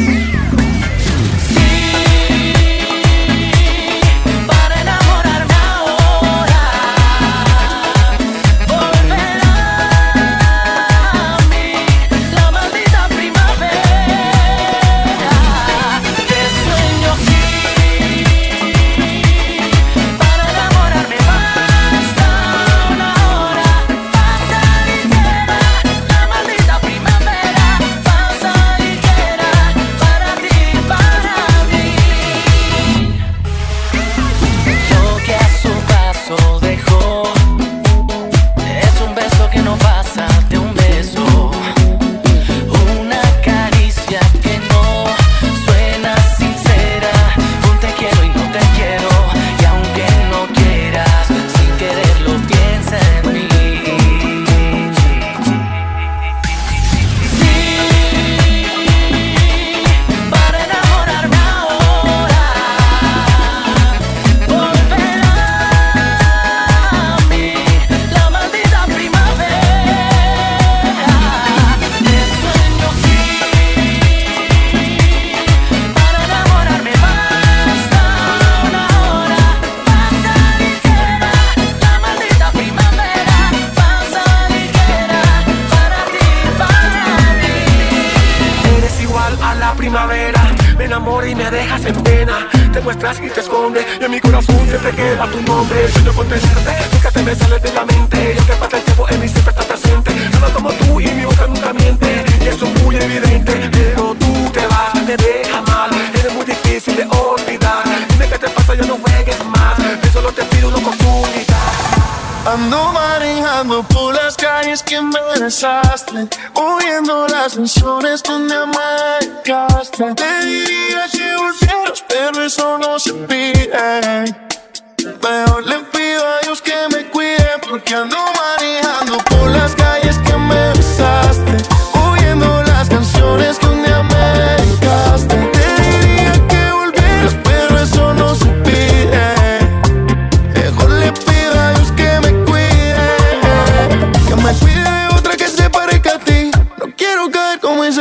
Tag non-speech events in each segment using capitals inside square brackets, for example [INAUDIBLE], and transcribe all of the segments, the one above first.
Bye.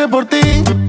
Por ti.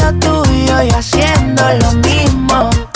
Lo tuyo y haciendo lo mismo.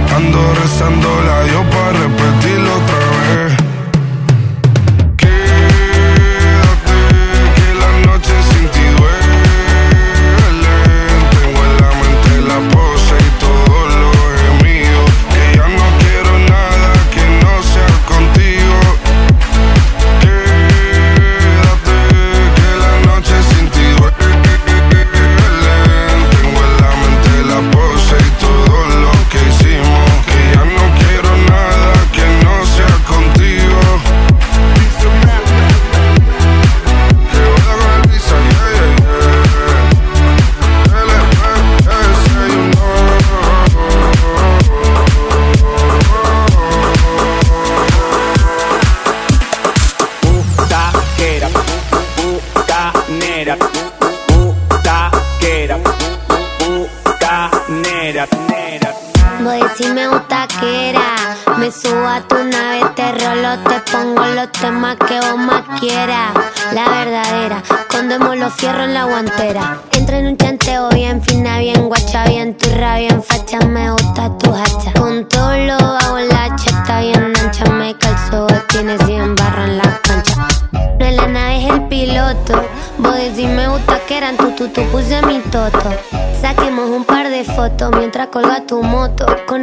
Ando rezando la Dios para repetirlo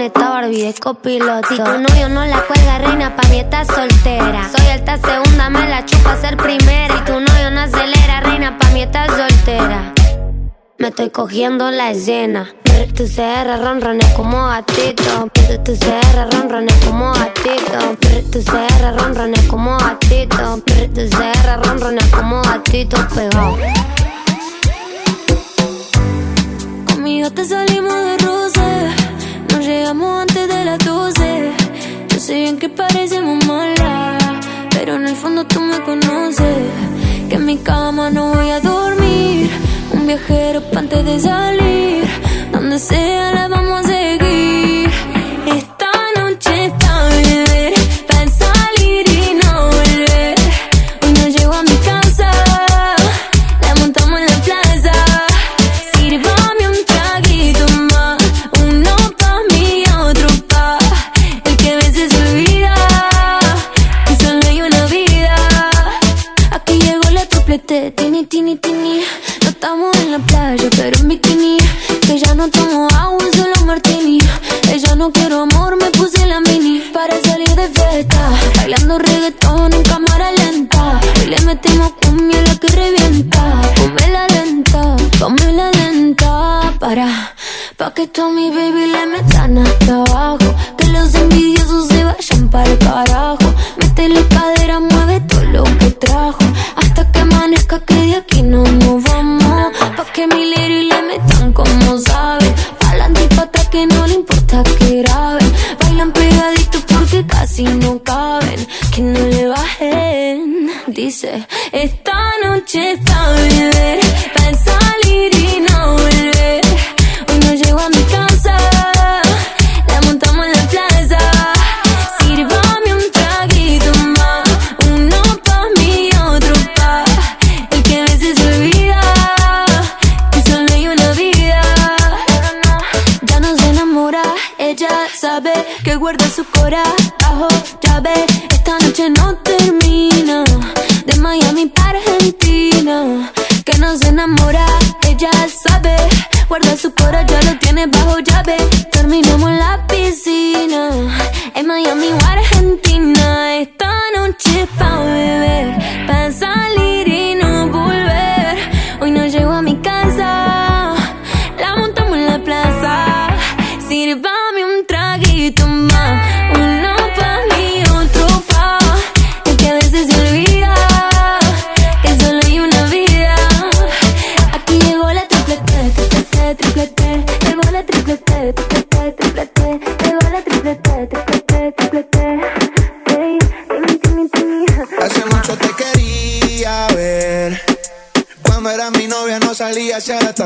esta Barbie de copiloto. Si tu novio no la cuelga, reina, pa' mí está soltera. Soy alta segunda, me la chupa ser primera. Y tu novio no acelera, reina, pa' mí está soltera. Me estoy cogiendo la escena. Tu CR ronrones como gatito. Tu CR ronrones como gatito. Tu CR ronrones como gatito. Tu CR ronrones como gatito pegado. Conmigo te salimos de roce. Llegamos antes de las 12. Yo sé bien que parecemos malas. Pero en el fondo tú me conoces. Que en mi cama no voy a dormir. Un viajero pa' antes de salir. Donde sea la vamos a Pa' que tú a mi baby le metan hasta abajo. Que los envidiosos se vayan para el carajo. Métele cadera, mueve todo lo que trajo. Hasta que amanezca que de aquí no nos vamos. Pa' que mi lady le metan como sabe. Pa'lante y pa' atrás que no le importa que graben. Bailan pegaditos porque casi no caben. Que no le bajen. Dice, esta ya lo tiene bajo llave. Terminamos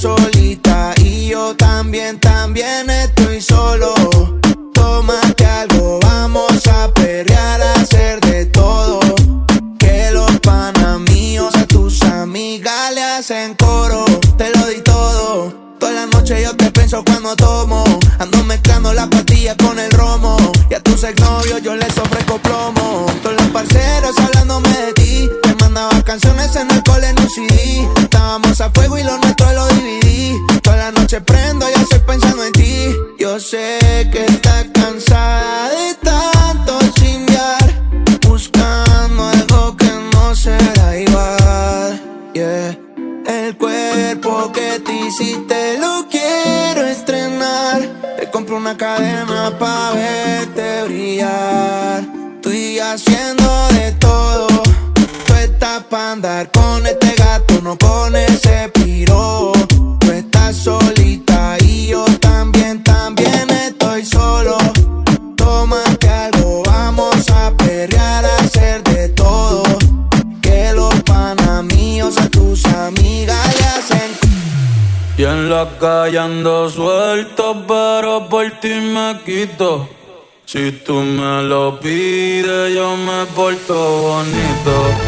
solita. Si tú me lo pides, yo me porto bonito.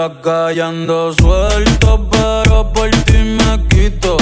la suelto, pero por ti me quito.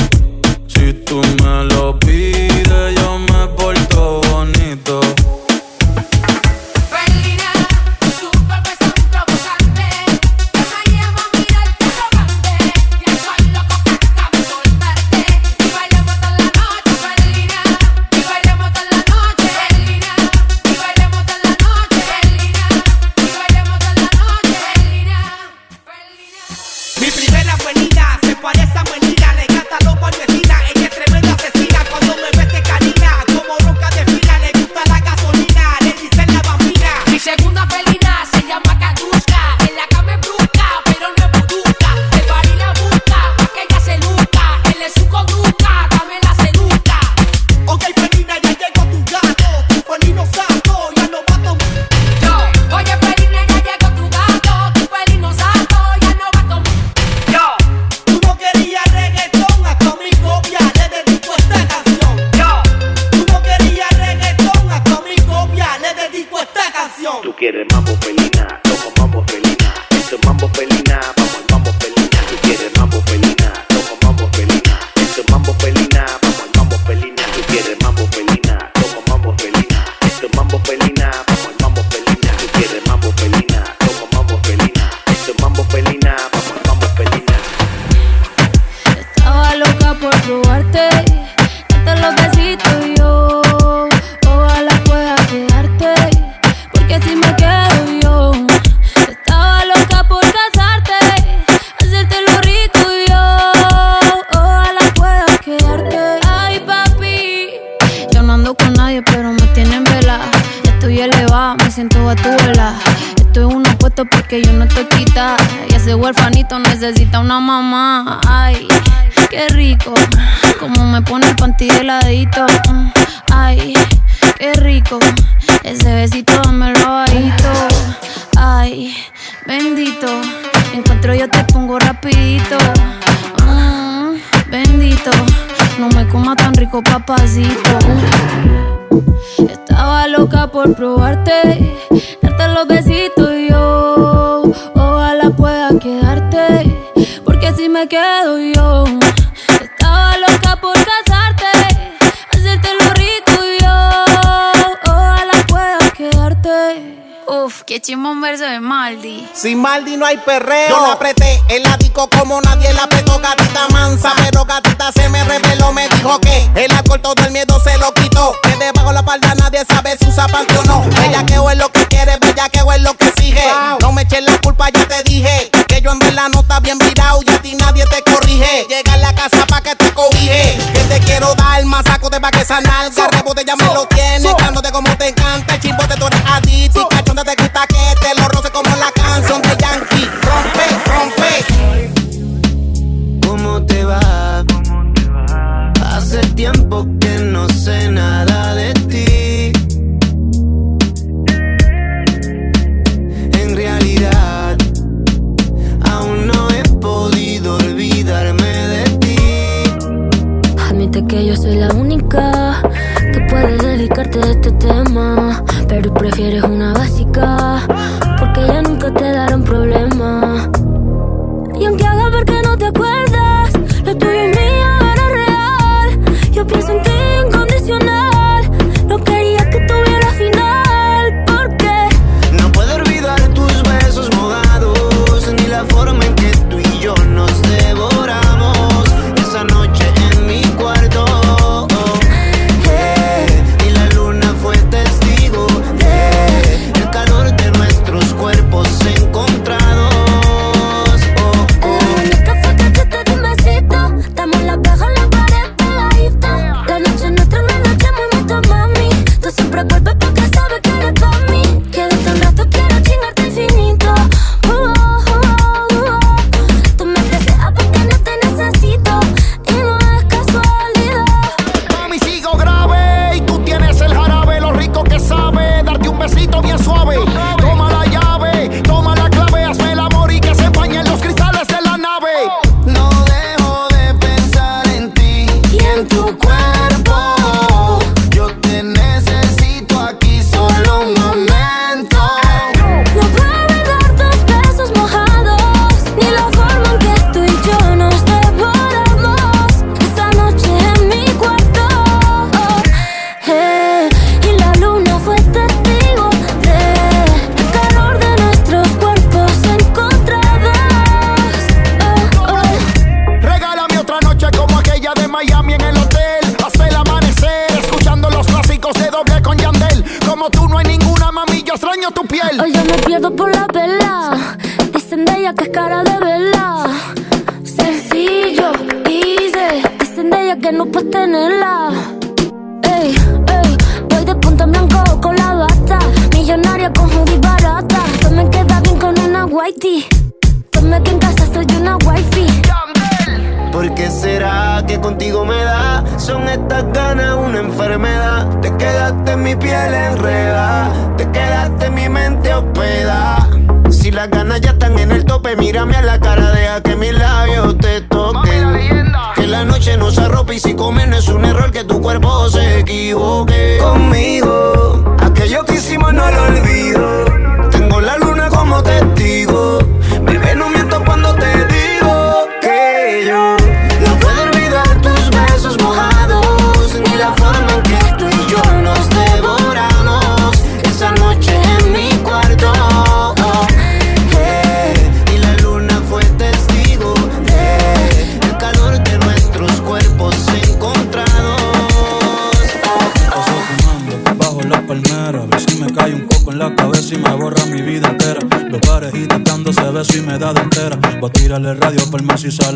Que Chimón verse de Maldi. Sin Maldi no hay perreo. Yo la apreté el ático como nadie la apretó, gatita mansa. Pero gatita se me reveló, me dijo que el alcohol todo el miedo se lo quitó. Que debajo la palda nadie sabe si usa panty o no. Bellaqueo es lo que quiere, bellaqueo es lo que sigue. No me eches la culpa, ya te dije. Que yo en verdad no bien virado y a ti nadie te corrige. Llega a la casa pa' que te cobije. Que te quiero dar más saco de pa' que sanar. Rebote ya me lo tiene, cándote como te encanta. El chimbote tú eres adicto y cachonda te soy la única que puede dedicarte a este tema, pero prefieres una vez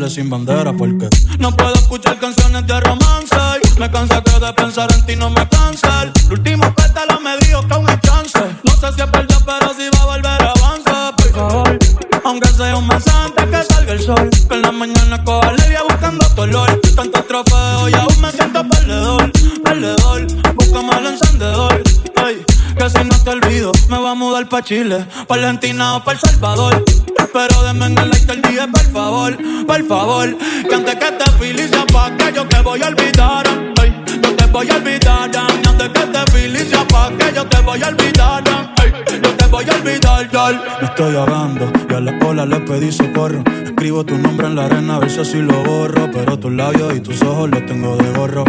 Sin bandera porque no puedo escuchar canciones de romance. Me cansa cansé de pensar en ti, no me cansa. El último pétalo me dijo que aún hay chance. No sé si es verdad, pero si va a volver avanza, por favor. Aunque sea un mes antes que salga el sol. Que en la mañana coja alegría buscando dolor. Tantos trofeos y aún me siento perdedor, perdedor. Búscame el encendedor. Hey, que si no te olvido, me va a mudar pa' Chile, pa' Argentina o pa' El Salvador. Pero de voy a olvidar. Ay, yo te voy a olvidar. Y antes que te felicia pa' que yo te voy a olvidar. Ay, yo te voy a olvidar, girl. Me estoy ahogando y a la ola le pedí socorro. Escribo tu nombre en la arena a ver si lo borro. Pero tus labios y tus ojos los tengo de gorro.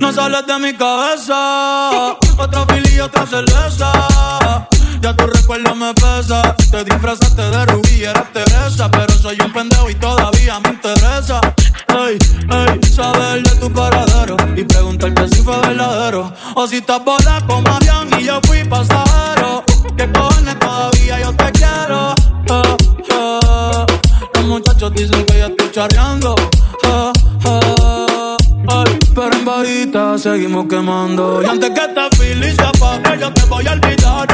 No sales de mi cabeza. Otra fili y otra cerveza. Ya tu recuerdo me pesa. Te disfrazaste de rubí eras Teresa. Pero soy un pendejo y todavía me interesa. Ey, ey, saber de tu paradero. Y preguntarte si fue verdadero. O si estás bola como avión y yo fui pasajero. Que cojones todavía yo te quiero. Eh, eh. Los muchachos dicen que ya estoy charreando. Eh. Pero en bajita seguimos quemando. Y antes que te felicia pa' que yo te voy a olvidar.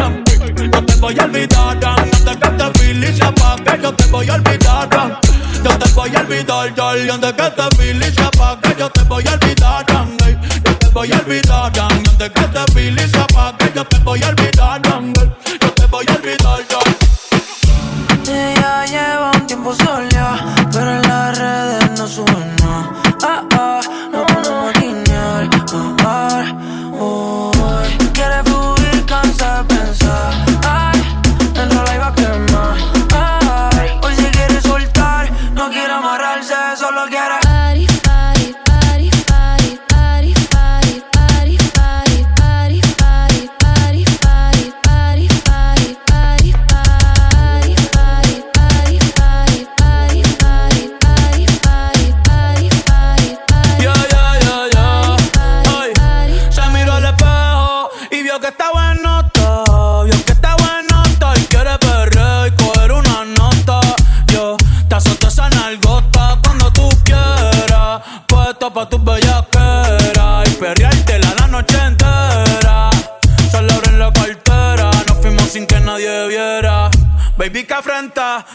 Yo te voy a olvidar. Antes que te felicia pa' que yo te voy a olvidar. Yo te voy a olvidar, girl. Y antes que te felicia pa' que yo te voy a olvidar. Yo te voy a olvidar. Antes que te felicia pa' que yo te voy a olvidar.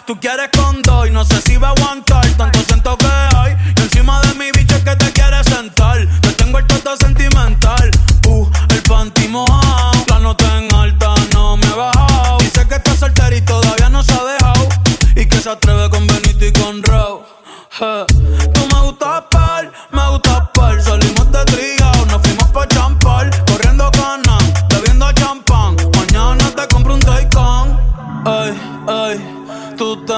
Tú quieres con dos y no sé si va a aguantar tanto siento que hay. Y encima de mi bicho es que te quieres sentar. Te tengo el toto sentimental. Uh, el panty mojado. La nota en alta no me he bajado. Dice que está soltera y todavía no se ha dejado. Y que se atreve con Benito y con. Je.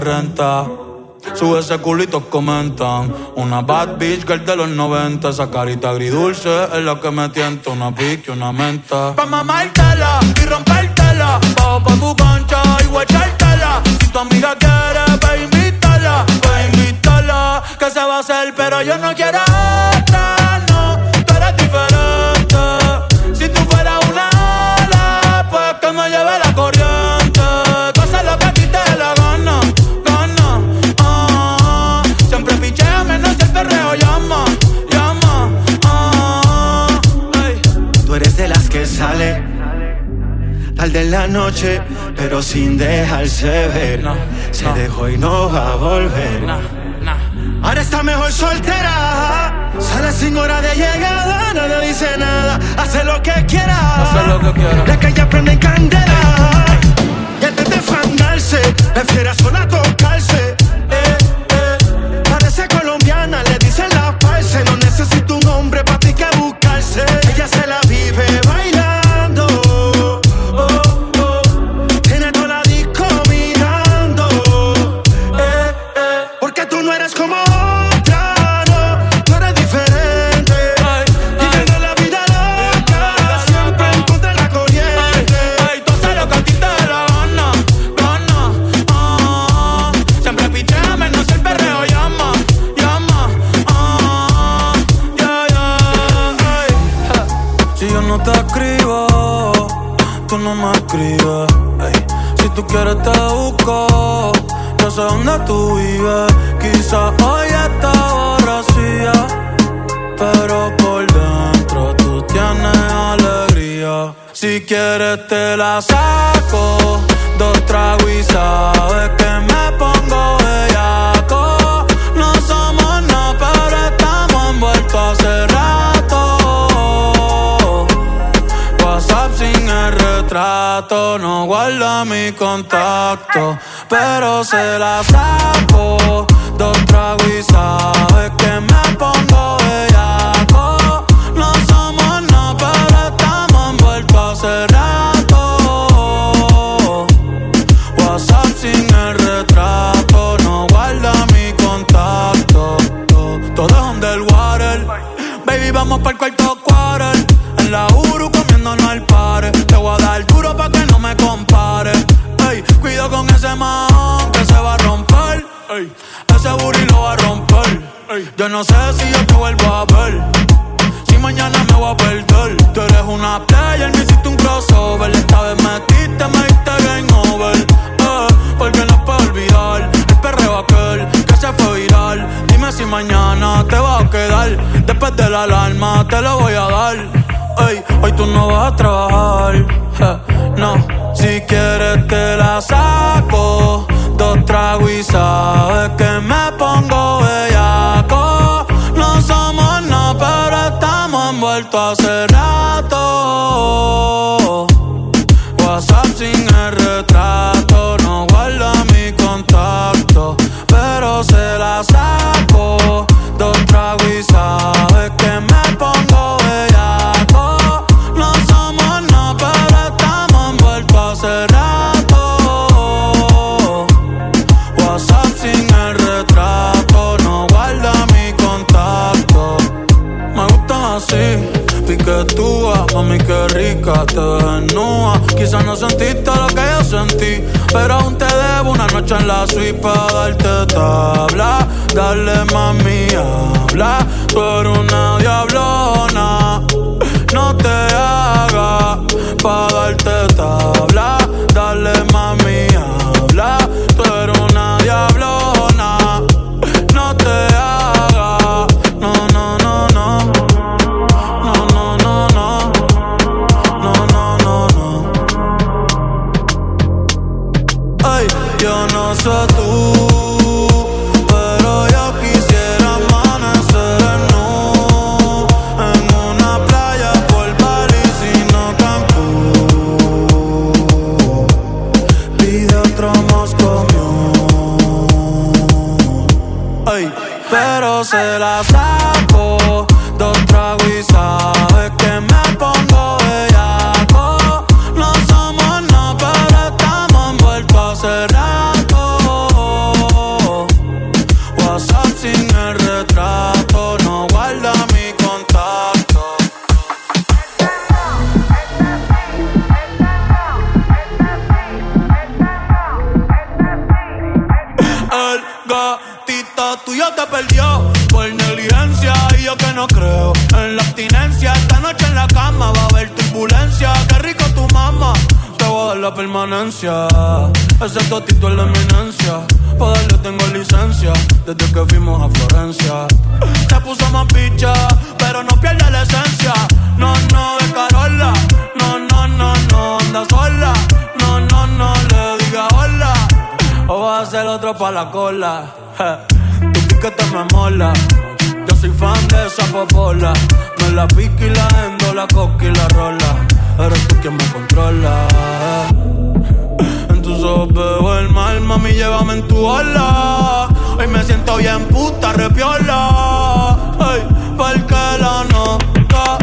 renta. Sube ese culito, comentan. Una bad bitch girl de los 90. Esa carita agridulce es la que me tienta. Una pique, una menta. Pa' mamártela y rompértela. Bajo pa' tu concha y guachártela. Si tu amiga quiere, pa' invítala. Pa' invítala. Que se va a hacer, pero yo no quiero. la noche, pero sin dejarse ver. Se dejó y no va a volver. Ahora está mejor soltera. Sale sin hora de llegada, nada dice nada. Hace lo que quiera. Hace lo que. La calle prende candela. Y antes de fandarse, prefiere sola tocar. siempre te busco. No sé dónde tú vives, quizás hoy está borracía, pero por dentro tú tienes alegría. Si quieres te la saco, dos tragos y sabes que no guarda mi contacto, pero se la saco. Dos tragos y sabes que me pongo bellaco. No somos nada, pero estamos envueltos hace rato. WhatsApp sin el retrato, no guarda mi contacto. Todo es underwater. Baby, vamos para el cuarto hace yo que no creo en la abstinencia. Esta noche en la cama va a haber turbulencia. Qué rico tu mamá, te voy a dar la permanencia. Ese totito es la eminencia. Para tengo licencia desde que fuimos a Florencia. Se puso más picha, pero no pierde la esencia. No, no, de Carola. No, no, no, no, anda sola. No, no, no, le diga hola. O va a ser otro pa' la cola. Je. [LAUGHS] Tu piquete me mola yo soy fan de esa popola. Me la pica y la endo, la coca y la rola. Eres tú quien me controla. En tus ojos veo el mal, mami, llévame en tu ola. Hoy me siento bien puta, repiola. Hey, porque la nota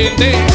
querer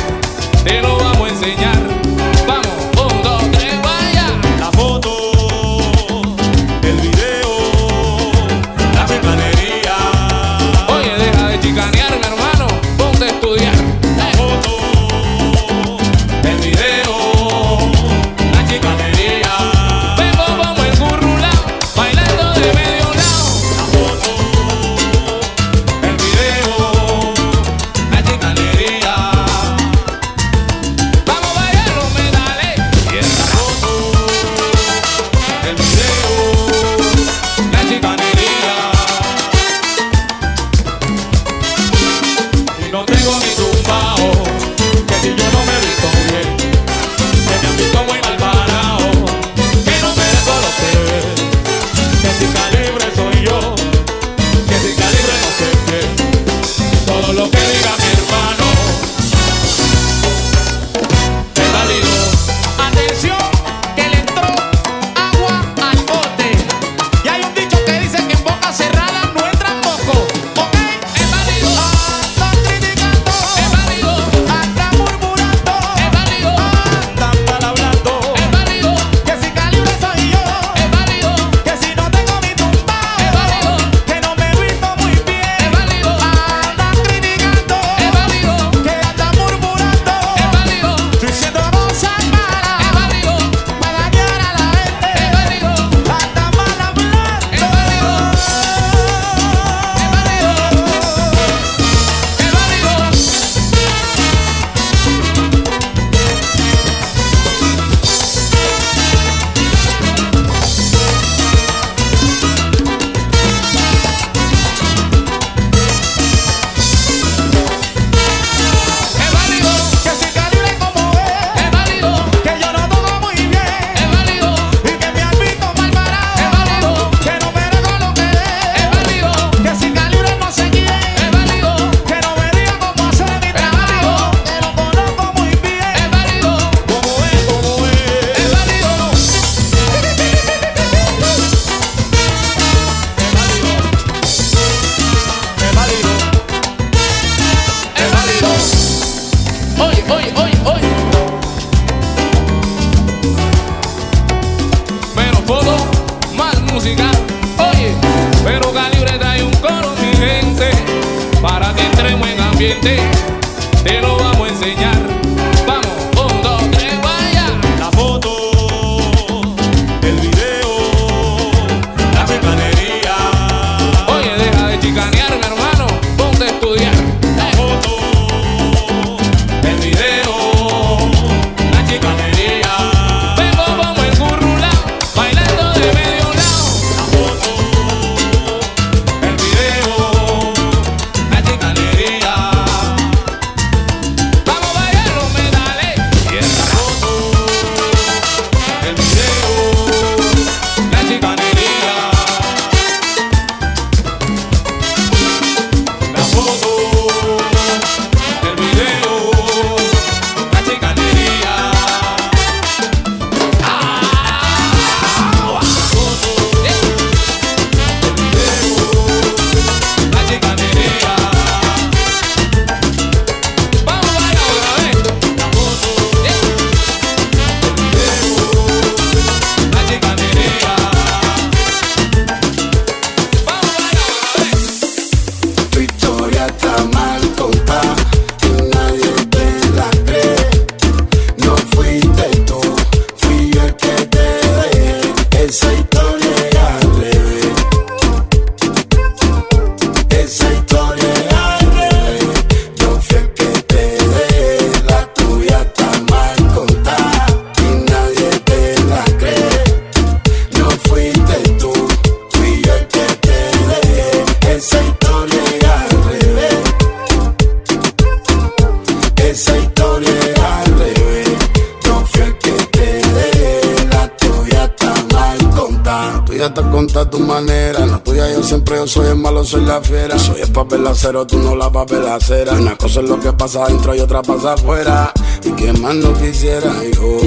el acero, tú no la papel acera. Una cosa es lo que pasa adentro y otra pasa afuera. Y que más no quisiera yo,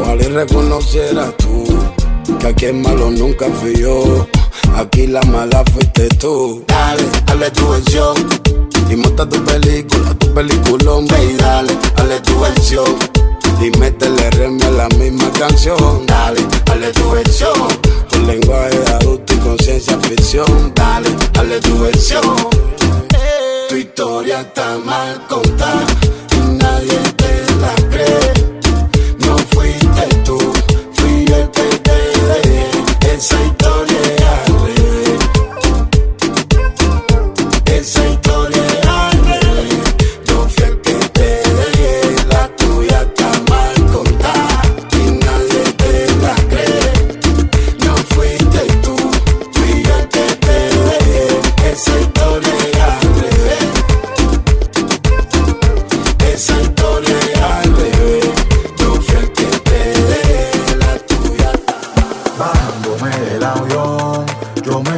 ojalá y reconociera tú. Que aquí el malo nunca fui yo. Aquí la mala fuiste tú. Dale, dale tu versión. Y monta tu película, tu peliculón, ve y dale, dale tu versión. Y métele reme a la misma canción. Dale, dale tu versión. Con lenguaje adulto y conciencia ficción. Dale, dale tu versión. Tu historia está mal contada y nadie te la cree. No fuiste tú, fui el que te dejé. Esa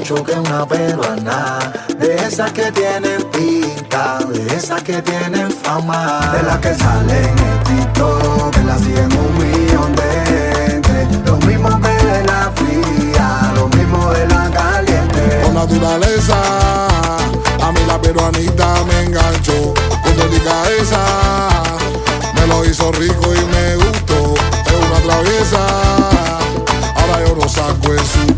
yo me choqué una peruana De esas que tienen pinta, de esas que tienen fama De las que salen en TikTok, que la siguen un millón de gente Lo mismo que de la fría, lo mismo de la caliente Con naturaleza, a mí la peruanita me enganchó. Con delicadeza, me lo hizo rico y me gustó. Es una traviesa, ahora yo lo saco en su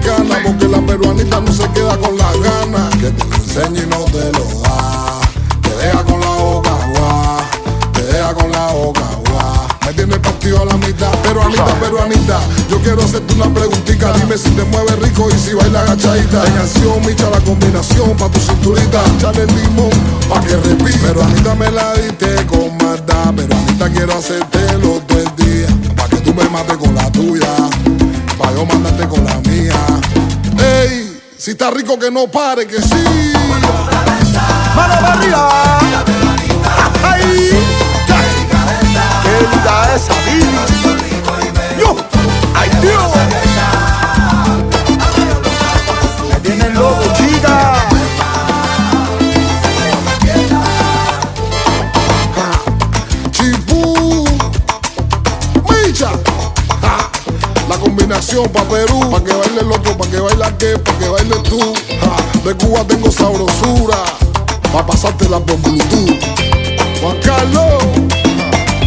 Porque la peruanita no se queda con las ganas. Que te lo enseñe y no te lo da. Te deja con la boca agua, te deja con la boca agua. Me tiene partido a la mitad, peruanita, peruanita. Yo quiero hacerte una preguntita. Dime si te mueve rico y si baila agachadita. En acción, micha la combinación pa' tu cinturita. Echale el limón pa' que repita. Peruanita me la diste con maldad. Peruanita quiero hacértelo todo el día. Pa' que tú me mates con la si está rico que no pare, que sí. ¡Mano para arriba! ¡Ay! ¡Qué linda esa Billy! ¡Yo! ¡Ay, Dios! Me tienen loco, chica. Chipú, Micha, la combinación pa' Perú, otro, pa' que baile aquel, pa' que baile tú. De Cuba tengo sabrosura, pa' pasártela por Bluetooth. Juan Carlos,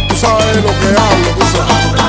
tú sabes lo que hablo, tú sabes.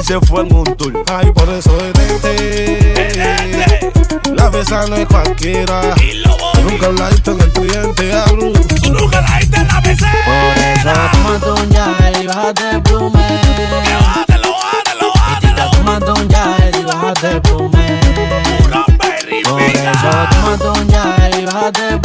Y se fue en un tour Ay, por eso detente. La besa no es cualquiera. Tú nunca hablaste en el cliente hablo. Tú nunca hablaste en la besa. Por eso toma un ya y bájate el plume. Toma un ya y bájate el plume. Por eso toma un ya y bájate el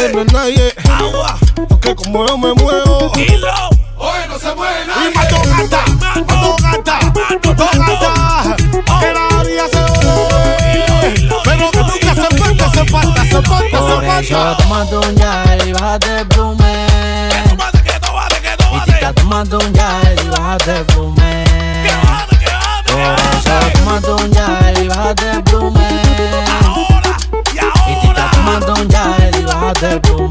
Nadie. Porque como yo me muevo. Hoy no se mueve Y mato gata, mato gata, mato gata. Que la haría se. Pero que nunca se falta, se falta, se falta, Por se eso falta. toma un ya y bájate el plume. Y tita, toma un ya y bájate el plume. Por eso toma un ya y bájate el plume. Y tita, toma un ya y bájate el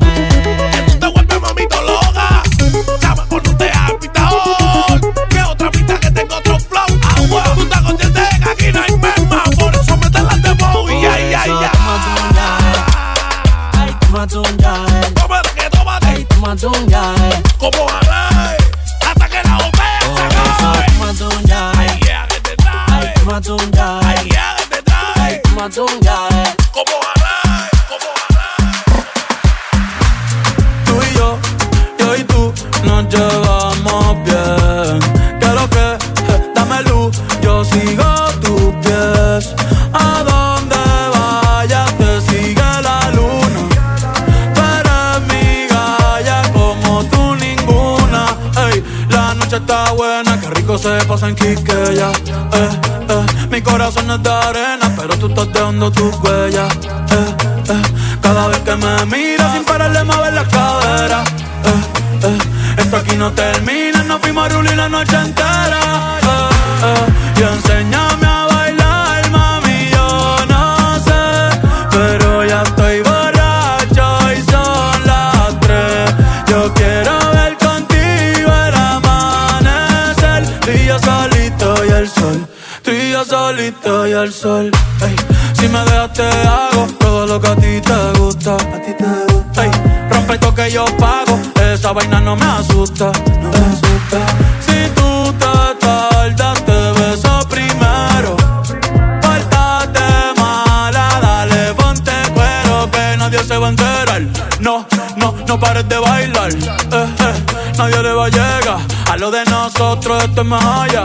de arena, pero tú estás dejando tus huellas. Eh, eh, cada vez que me miras sin pararle mover la cadera. Eh, eh, esto aquí no termina, nos fuimos a rulir la noche entera. Yo pago. Esa vaina no me asusta. No me asusta. Si tú te tardas, te beso primero. Pórtate mala, dale, ponte cuero que nadie se va a enterar. No, no, no pares de bailar. Eh, eh, nadie le va a llegar. A lo de nosotros esto es más allá.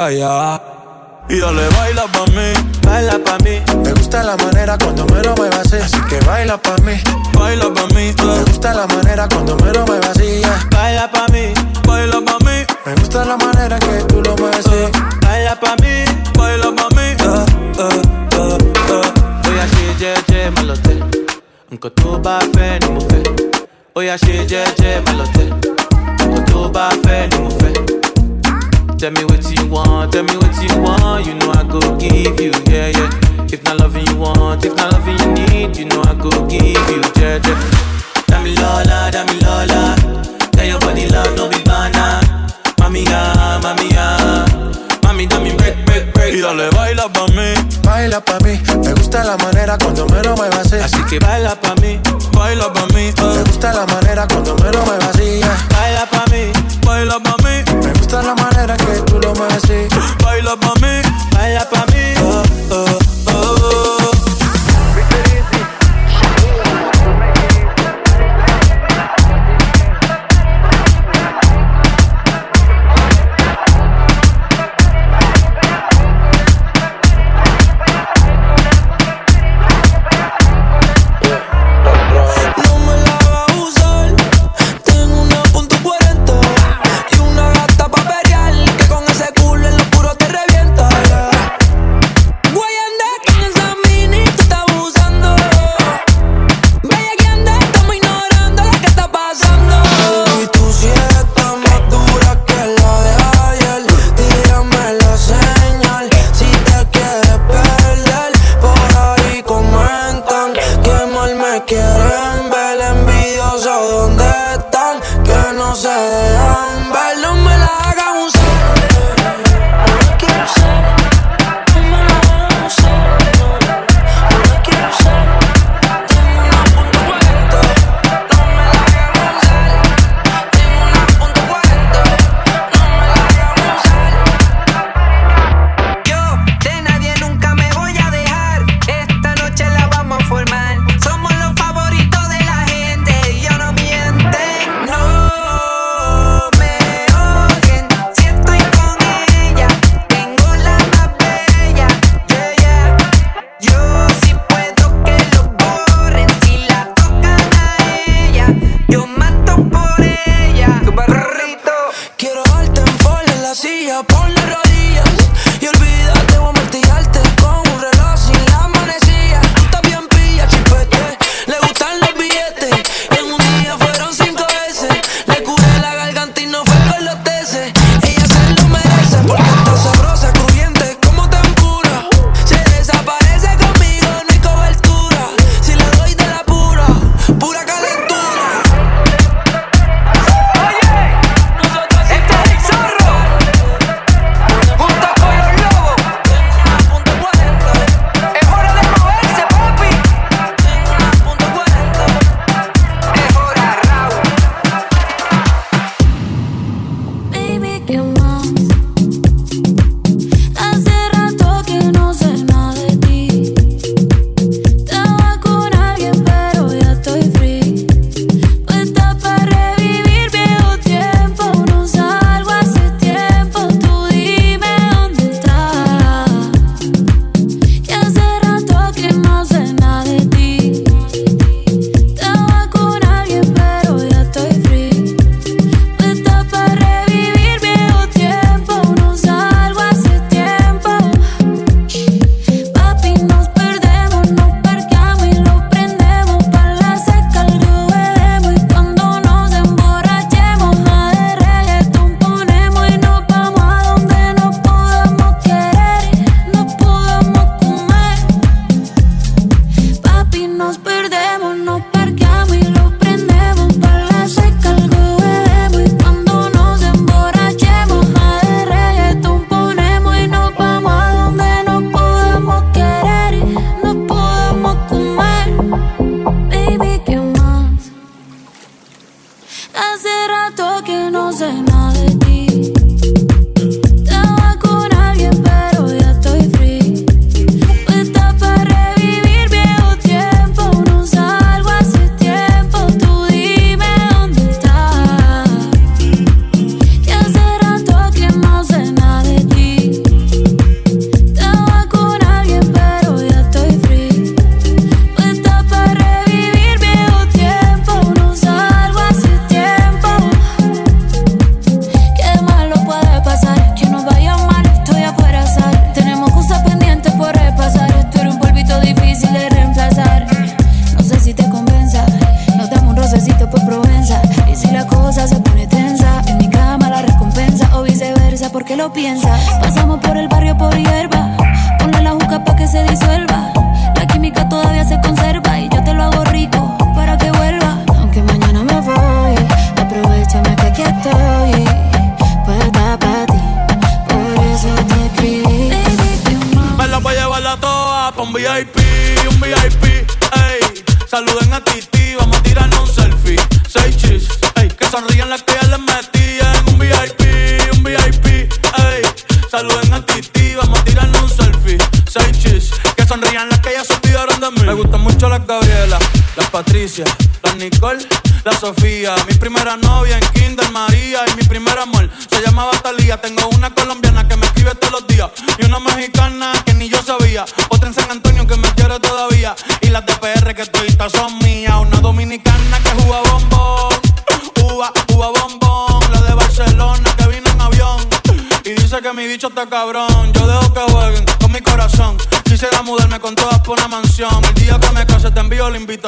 Y dale, baila pa' mí, Baila pa' mí. Me gusta la manera cuando me lo muevas así. Así que baila pa' mí. baila pa' mí, Me eh. gusta la manera cuando me lo muevas así. yeah. Baila pa' mí. baila pa' mí, Me gusta la manera que tú lo mueves así. Baila pa' mí. baila pa' mí. eh, eh, eh, eh. Oya ṣe jẹ́jẹ́ má lọ tẹ̀. Nǹkan tó bá fẹ́ ni. Oya ṣe jẹ́jẹ́ má lọ tẹ̀. Nǹkan tó bá fẹ́ ni mo fẹ́. Tell me what you want, tell me what you want. You know I go give you, yeah, yeah. If not loving you want, if not loving you need, you know I go give you, yeah, yeah. Dami Lola, Dami Lola. Tell your body love, no be banana. Mami, ya, mami, ya. Mami, dame break, break, break. Y dale, baila pa' mí, Baila pa' mí. Me gusta la manera cuando me lo muevas así. Así que baila pa' mí, baila pa' mí, Me eh. gusta la manera cuando me lo muevas así. yeah. baila pa' mí, baila pa' mí, Me gusta la manera que tú lo mueves así. baila pa' mí. baila pa' mí.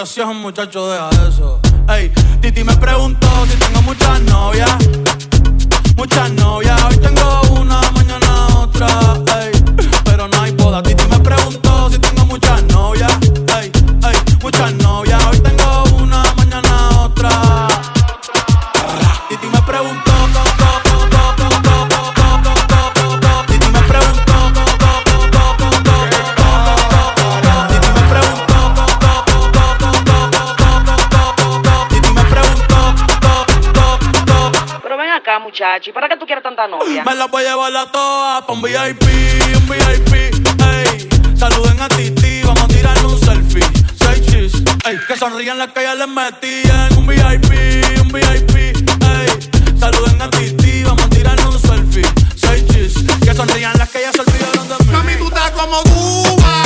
situación, muchachos, de ¿Para qué tú quieres tanta novia? Me la voy a llevar a todas pa' un VIP, un VIP, ey. Saluden a Titi, vamos a tirarle un selfie. Seis chis, ey. Que sonrían las que ya les metían. Un VIP, un VIP, ey. Saluden a Titi, vamos a tirarle un selfie. Seis chis, que sonrían las que ya se olvidaron de mí. Mami, tú estás como Cuba.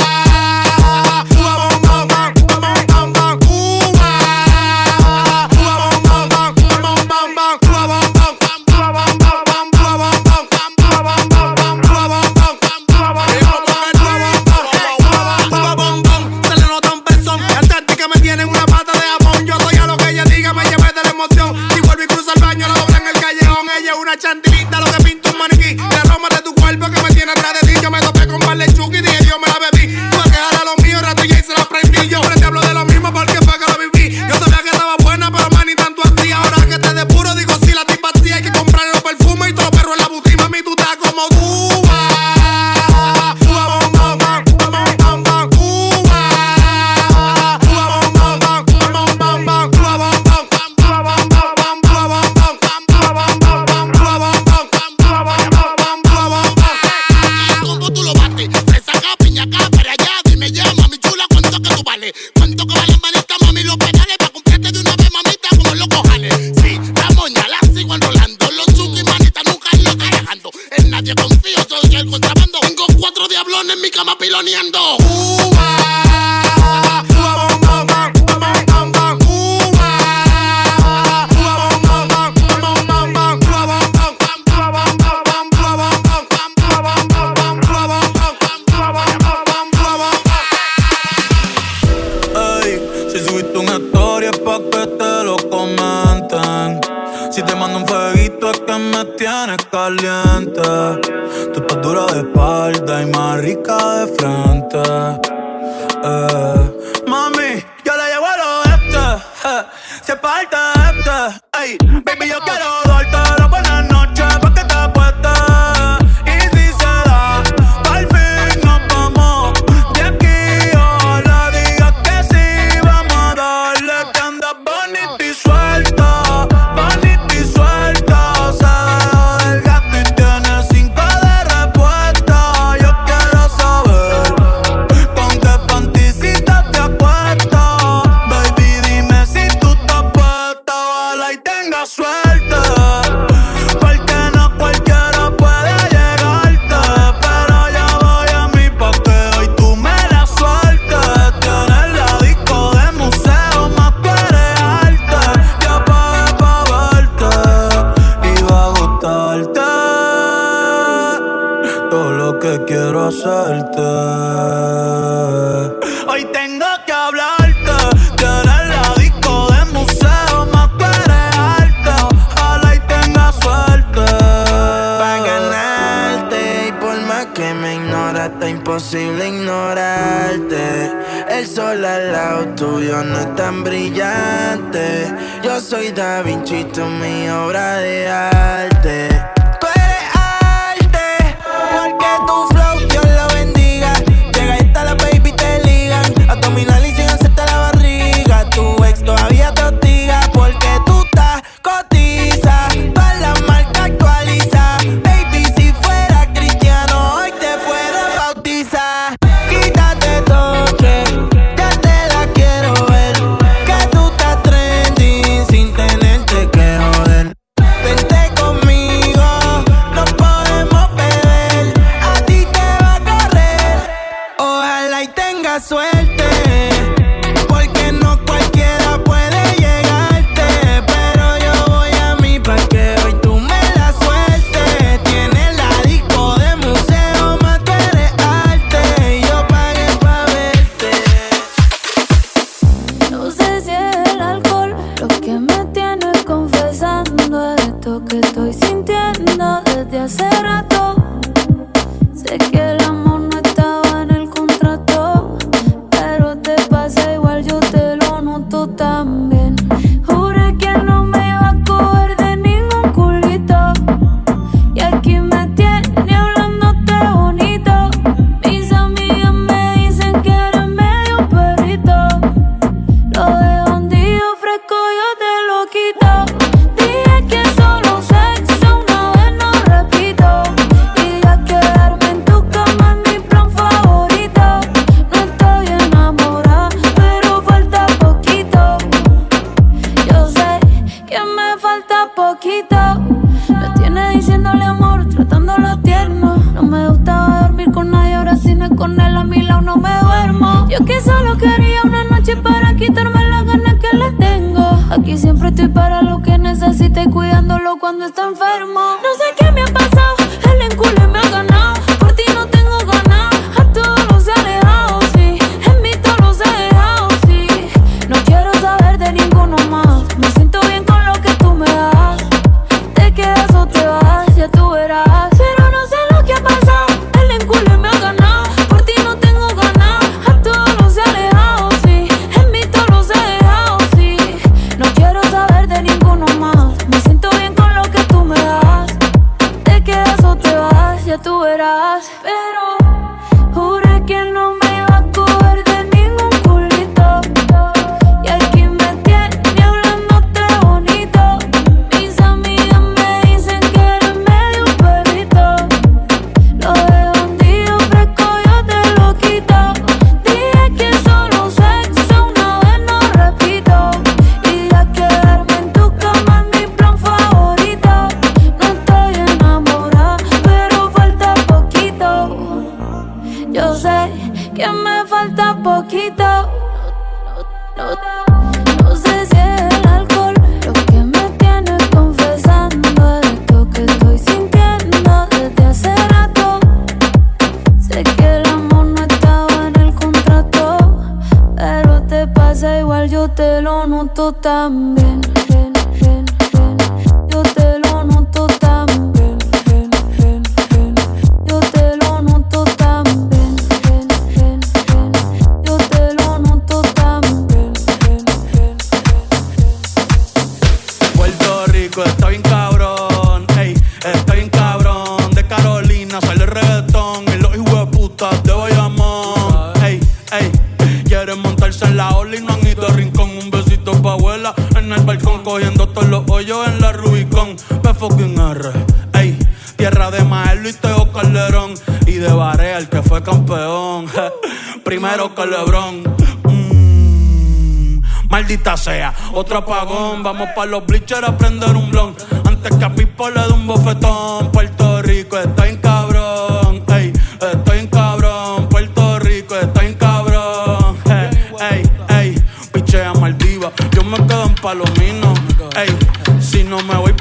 cogiendo todos los hoyos en la Rubicon. Me fucking R, ey. Tierra de Maelo y Teo Calderón. Y de Barea, el que fue campeón. [LAUGHS] Primero Calebrón. Mm, maldita sea, otro apagón. Vamos para los bleachers a prender un blon. Antes que a Pipo le dé un bofetón. Puerto Rico está en cabrón. Ey, estoy en cabrón. Puerto Rico está en cabrón. [LAUGHS] Ey, ey, ey. Pichea Maldiva. Yo me quedo en palomín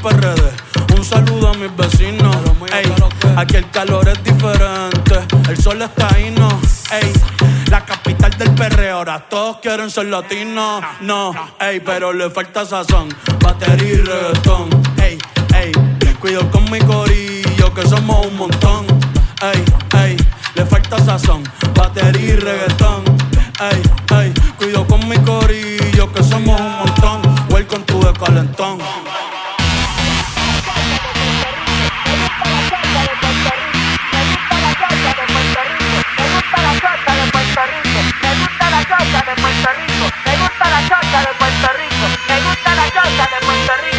un saludo a mis vecinos. Ey, aquí el calor es diferente. El sol está ahí, no. Ey, la capital del perreo. Ahora todos quieren ser latinos. No, ey, pero le falta sazón. Batería y reggaetón. Ey, ey, cuido con mi corillo que somos un montón. Ey, ey, le falta sazón. Batería y reggaetón. Ey, ey, cuido con mi corillo que somos un montón. Welcome to the calentón. La de Puerto Rico.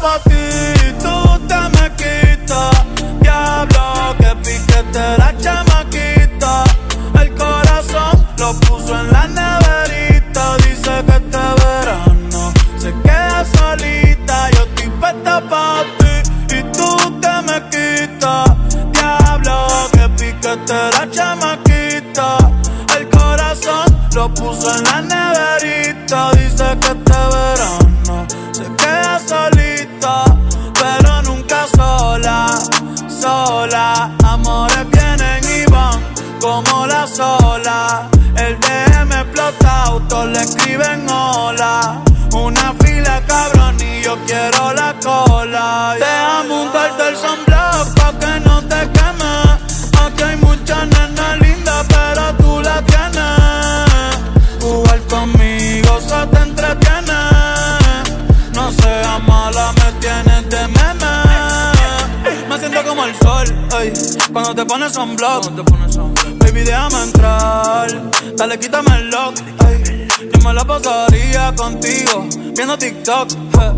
pa' ti, tú te. Cuando te pones sunblock. Baby, déjame entrar, dale, quítame el lock, ey. Yo me la pasaría contigo, viendo TikTok, eh.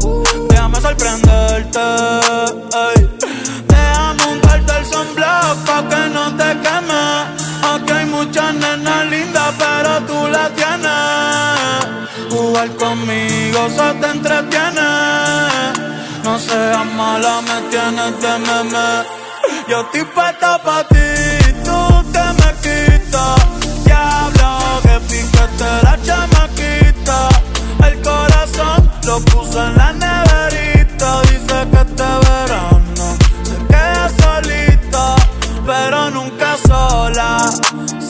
Déjame sorprenderte, ey. Déjame untarte el sunblock pa' que no te queme. Aquí hay muchas nenas lindas, pero tú la tienes. Jugar conmigo se te entretiene. No seas mala, me tienes de meme. Yo estoy puesta pa' ti, tú te me quitas. Diablo, que piquete la chamaquita. El corazón lo puso en la neverita. Dice que este verano se queda solita, pero nunca sola,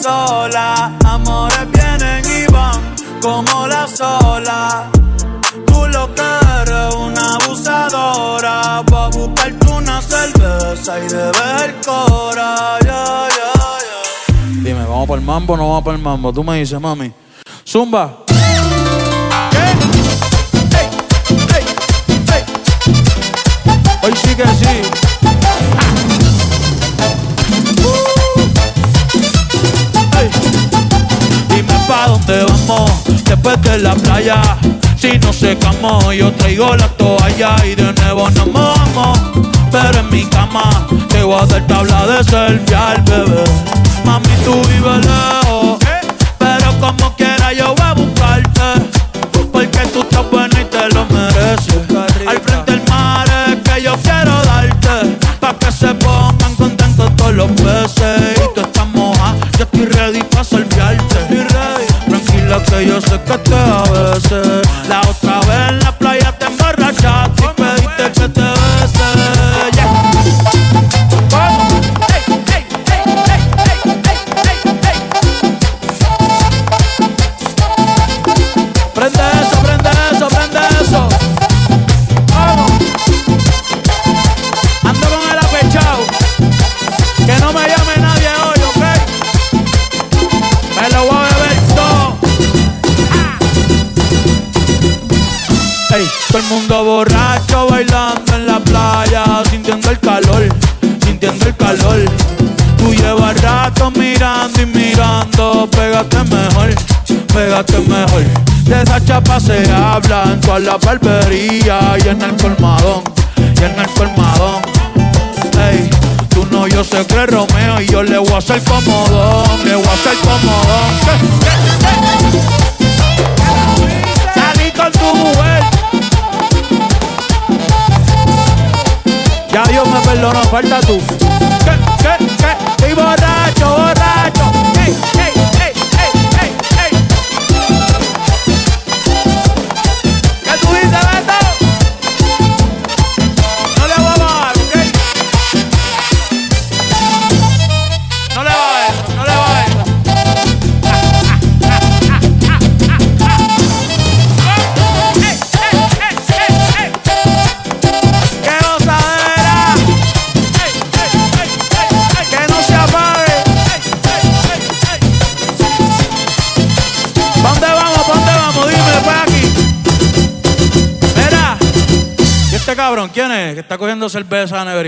sola. Amores vienen y van como la sola. Tú lo que eres una abusadora. Va a buscarte una cerveza y debes el cora. Ya, ya, ya. Dime, ¿vamos para el mambo o no vamos para el mambo? Tú me dices, mami. Zumba. Hoy sí que sí. Ey. Dime pa' dónde vamos después de la playa. Si no secamos, yo traigo la toalla y de nuevo nos mojamos. Pero en mi cama te voy a dar tabla de selfie al bebé. Mami, tú vives lejos, pero como quiera yo voy a buscarte. Porque tú estás buena y te lo mereces. Al frente del mar es que yo quiero darte. Pa' que se pongan contentos todos los peces. Y tú estás moja, yo estoy ready pa' salviarte. Tranquila que yo sé que te a veces. Toda la barbería y en el colmadón, y en el colmadón. Ey, tú no, yo sé que Romeo y yo le voy a hacer comodón, le voy a hacer comodón.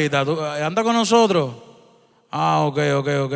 Está cogiendo cerveza a la neverita. ¿Tú- eh, ¿Anda con nosotros? Ah, ok, ok, ok.